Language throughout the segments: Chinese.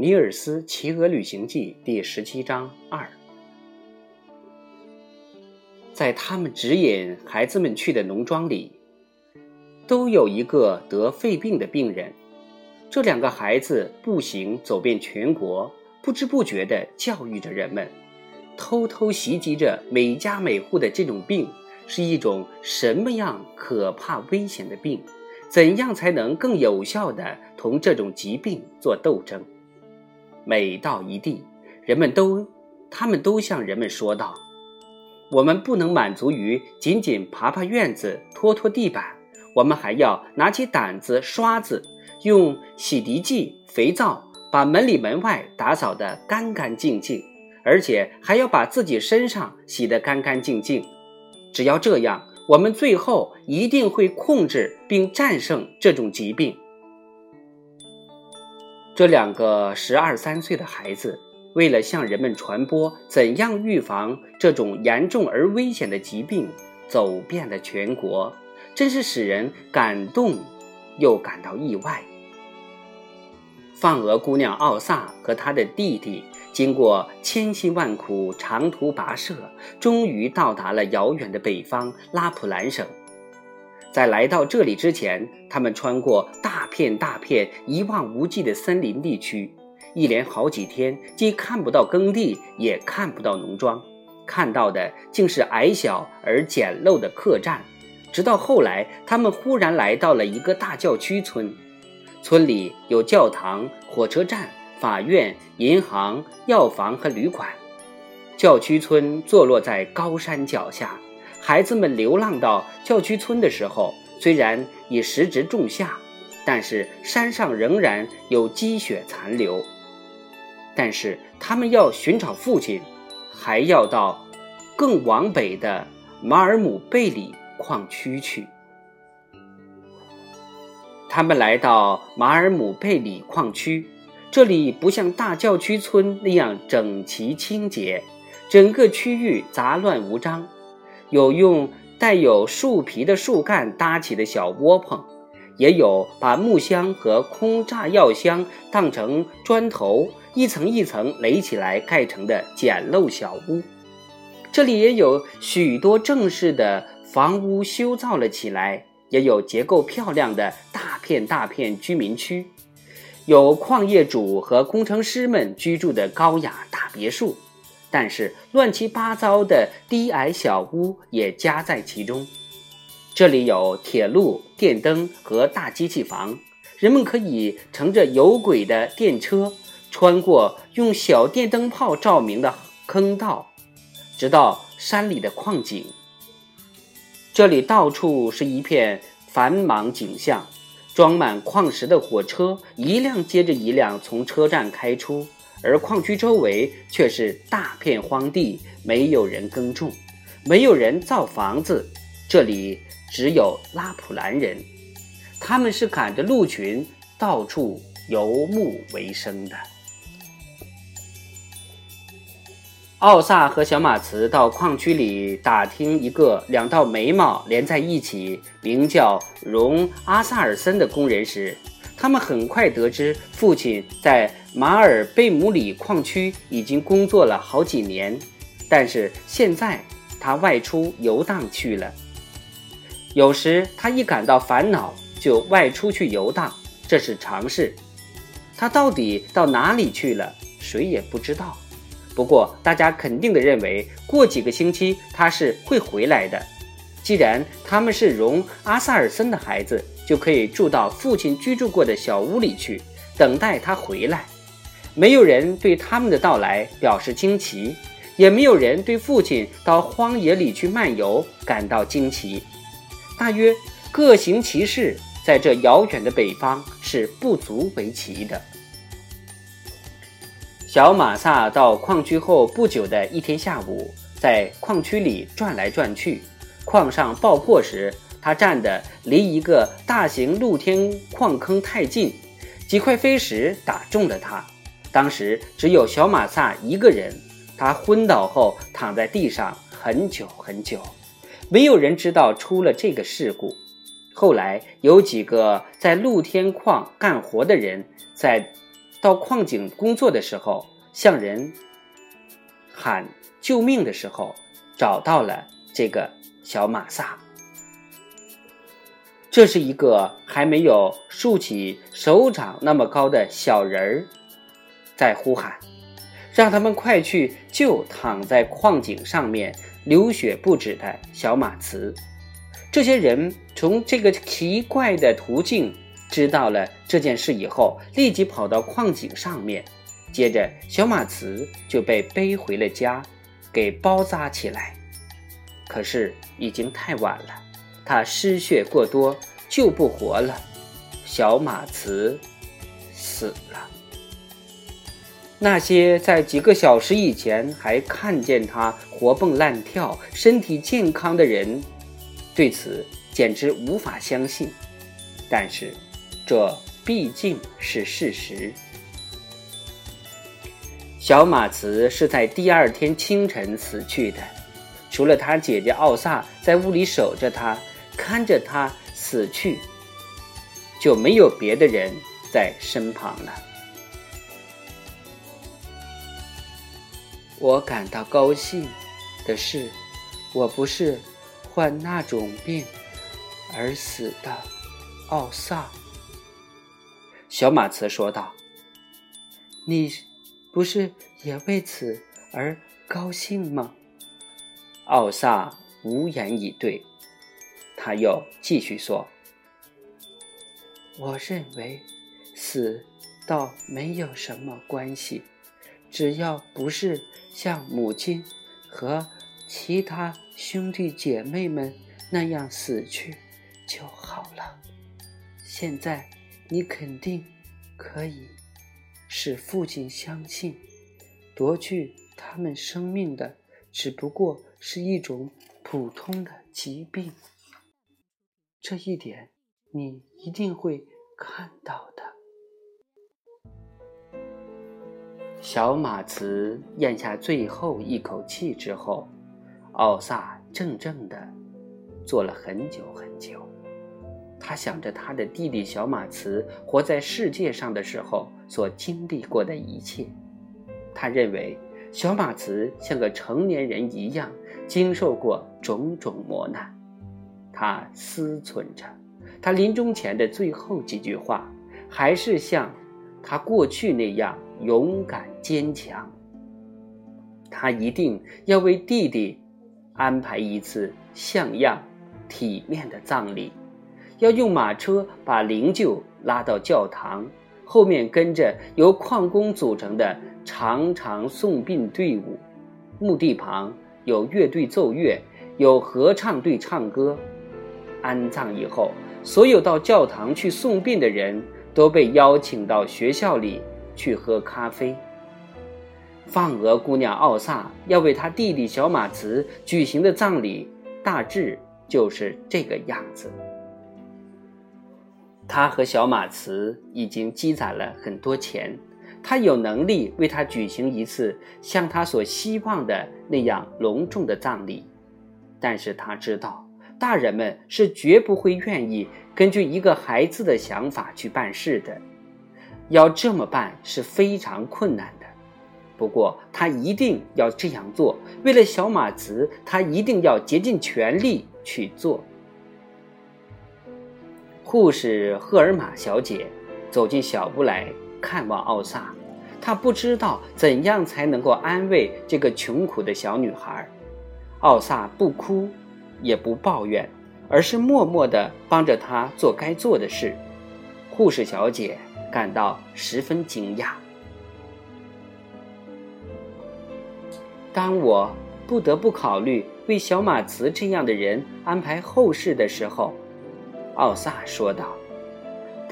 尼尔斯骑鹅旅行记第十七章二，在他们指引孩子们去的农庄里，都有一个得肺病的病人。这两个孩子步行走遍全国，不知不觉地教育着人们，偷偷袭击着每家每户的这种病是一种什么样可怕危险的病？怎样才能更有效地同这种疾病做斗争？每到一地，人们都，他们都向人们说道：“我们不能满足于仅仅爬爬院子、拖拖地板，我们还要拿起掸子、刷子。”用洗涤剂、肥皂把门里门外打扫得干干净净，而且还要把自己身上洗得干干净净。只要这样，我们最后一定会控制并战胜这种疾病。这两个十二三岁的孩子，为了向人们传播怎样预防这种严重而危险的疾病，走遍了全国，真是使人感动，又感到意外。放鹅姑娘奥萨和她的弟弟经过千辛万苦、长途跋涉，终于到达了遥远的北方拉普兰省。在来到这里之前，他们穿过大片大片一望无际的森林地区，一连好几天既看不到耕地，也看不到农庄，看到的竟是矮小而简陋的客栈。直到后来，他们忽然来到了一个大教区村。村里有教堂、火车站、法院、银行、药房和旅馆。教区村坐落在高山脚下。孩子们流浪到教区村的时候，虽然已时值仲夏，但是山上仍然有积雪残留。但是他们要寻找父亲，还要到更往北的马尔姆贝里矿区去。他们来到马尔姆贝里矿区，这里不像大教区村那样整齐清洁，整个区域杂乱无章，有用带有树皮的树干搭起的小窝棚，也有把木箱和空炸药箱当成砖头一层一层垒起来盖成的简陋小屋。这里也有许多正式的房屋修造了起来。也有结构漂亮的大片大片居民区，有矿业主和工程师们居住的高雅大别墅，但是乱七八糟的低矮小屋也夹在其中。这里有铁路、电灯和大机器房，人们可以乘着有轨的电车穿过用小电灯泡照明的坑道，直到山里的矿井。这里到处是一片繁忙景象，装满矿石的火车一辆接着一辆从车站开出，而矿区周围却是大片荒地，没有人耕种，没有人造房子，这里只有拉普兰人，他们是赶着鹿群到处游牧为生的。奥萨和小马茨到矿区里打听一个两道眉毛连在一起、名叫荣阿萨尔森的工人时，他们很快得知父亲在马尔贝姆里矿区已经工作了好几年，但是现在他外出游荡去了。有时他一感到烦恼就外出去游荡，这是常事。他到底到哪里去了，谁也不知道。不过，大家肯定的认为，过几个星期他是会回来的。既然他们是容阿萨尔森的孩子，就可以住到父亲居住过的小屋里去，等待他回来。没有人对他们的到来表示惊奇，也没有人对父亲到荒野里去漫游感到惊奇。大约各行其事，在这遥远的北方是不足为奇的。小马萨到矿区后不久的一天下午，在矿区里转来转去。矿上爆破时，他站的离一个大型露天矿坑太近，几块飞石打中了他。当时只有小马萨一个人，他昏倒后躺在地上很久很久，没有人知道出了这个事故。后来有几个在露天矿干活的人在。到矿井工作的时候，向人喊救命的时候，找到了这个小马萨。这是一个还没有竖起手掌那么高的小人儿，在呼喊，让他们快去救躺在矿井上面流血不止的小马茨。这些人从这个奇怪的途径知道了这件事以后，立即跑到矿井上面，接着小马茨就被背回了家，给包扎起来。可是已经太晚了。他失血过多，救不活了。小马茨死了。那些在几个小时以前还看见他活蹦乱跳、身体健康的人，对此简直无法相信。但是，这毕竟是事实。小马茨是在第二天清晨死去的，除了他姐姐奥萨在屋里守着他。看着他死去，就没有别的人在身旁了。我感到高兴的是，我不是患那种病而死的。奥萨，小马茨说道：“你不是也为此而高兴吗？”奥萨无言以对。他又继续说：“我认为，死倒没有什么关系，只要不是像母亲和其他兄弟姐妹们那样死去就好了。现在你肯定可以使父亲相信，夺去他们生命的只不过是一种普通的疾病。”这一点，你一定会看到的。小马茨咽下最后一口气之后，奥萨怔怔的坐了很久很久。他想着他的弟弟小马茨活在世界上的时候所经历过的一切。他认为小马茨像个成年人一样，经受过种种磨难。他思忖着，他临终前的最后几句话，还是像他过去那样勇敢坚强。他一定要为弟弟安排一次像样、体面的葬礼，要用马车把灵柩拉到教堂，后面跟着由矿工组成的长长送殡队伍，墓地旁有乐队奏乐，有合唱队唱歌。安葬以后，所有到教堂去送殡的人都被邀请到学校里去喝咖啡。放鹅姑娘奥萨要为她弟弟小马茨举行的葬礼，大致就是这个样子。他和小马茨已经积攒了很多钱，他有能力为他举行一次像他所希望的那样隆重的葬礼，但是他知道。大人们是绝不会愿意根据一个孩子的想法去办事的，要这么办是非常困难的。不过他一定要这样做，为了小马茨，他一定要竭尽全力去做。护士赫尔玛小姐走进小屋来看望奥萨，他不知道怎样才能够安慰这个穷苦的小女孩。奥萨不哭。也不抱怨，而是默默地帮着他做该做的事。护士小姐感到十分惊讶。当我不得不考虑为小马茨这样的人安排后事的时候，奥萨说道：“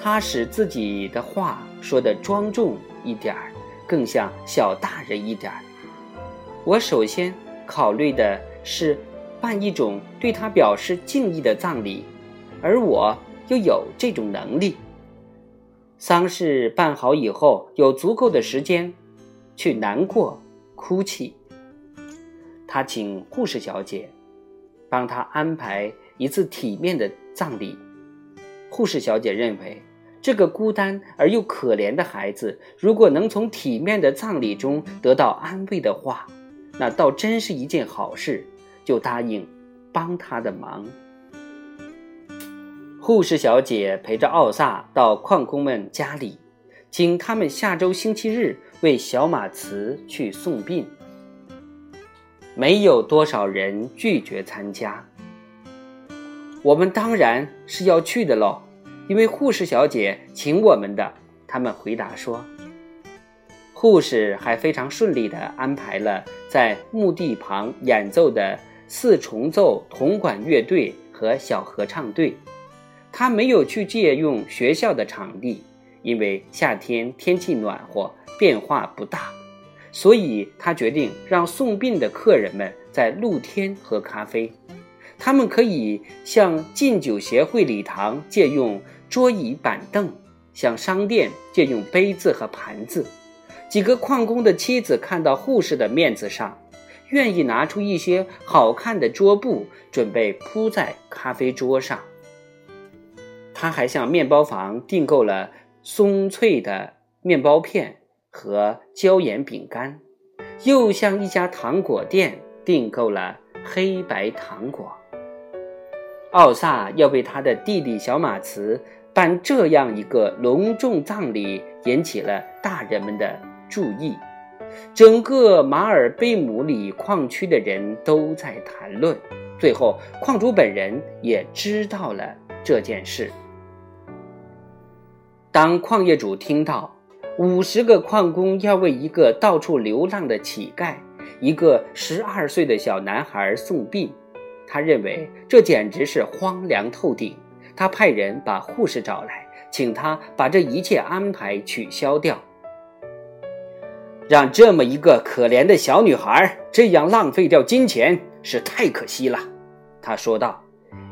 他使自己的话说的庄重一点儿，更像小大人一点儿。我首先考虑的是。”办一种对他表示敬意的葬礼，而我又有这种能力。丧事办好以后，有足够的时间去难过、哭泣。他请护士小姐帮他安排一次体面的葬礼。护士小姐认为，这个孤单而又可怜的孩子，如果能从体面的葬礼中得到安慰的话，那倒真是一件好事，就答应帮他的忙。护士小姐陪着奥萨到矿工们家里，请他们下周星期日为小马茨去送殡。没有多少人拒绝参加。我们当然是要去的喽，因为护士小姐请我们的。他们回答说。护士还非常顺利地安排了在墓地旁演奏的四重奏铜管乐队和小合唱队。他没有去借用学校的场地，因为夏天天气暖和，变化不大，所以他决定让送殡的客人们在露天喝咖啡。他们可以向禁酒协会礼堂借用桌椅板凳，向商店借用杯子和盘子。几个矿工的妻子看到护士的面子上，愿意拿出一些好看的桌布，准备铺在咖啡桌上。他还向面包房订购了松脆的面包片和椒盐饼干，又向一家糖果店订购了黑白糖果。奥萨要为他的弟弟小马茨办这样一个隆重葬礼，引起了大人们的。注意，整个马尔贝姆里矿区的人都在谈论。最后，矿主本人也知道了这件事。当矿业主听到五十个矿工要为一个到处流浪的乞丐、一个十二岁的小男孩送殡，他认为这简直是荒凉透顶。他派人把护士找来，请他把这一切安排取消掉。让这么一个可怜的小女孩这样浪费掉金钱是太可惜了，他说道。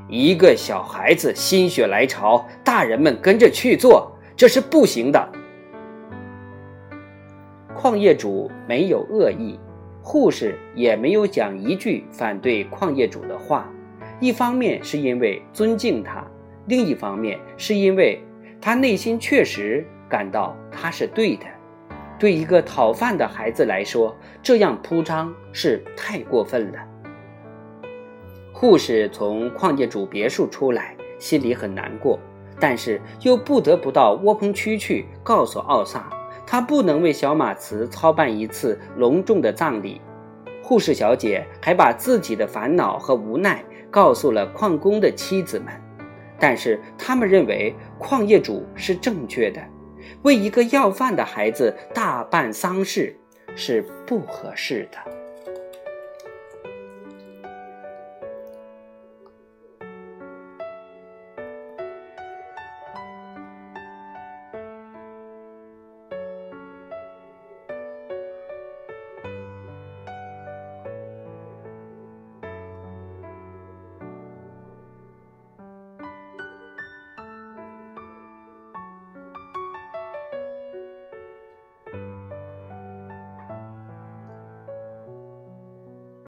一个小孩子心血来潮，大人们跟着去做，这是不行的。矿业主没有恶意，护士也没有讲一句反对矿业主的话。一方面是因为尊敬他，另一方面是因为他内心确实感到他是对的。对一个讨饭的孩子来说，这样铺张是太过分了。护士从矿业主别墅出来，心里很难过，但是又不得不到窝棚区去告诉奥萨，他不能为小马茨操办一次隆重的葬礼。护士小姐还把自己的烦恼和无奈告诉了矿工的妻子们，但是他们认为矿业主是正确的。为一个要饭的孩子大办丧事是不合适的。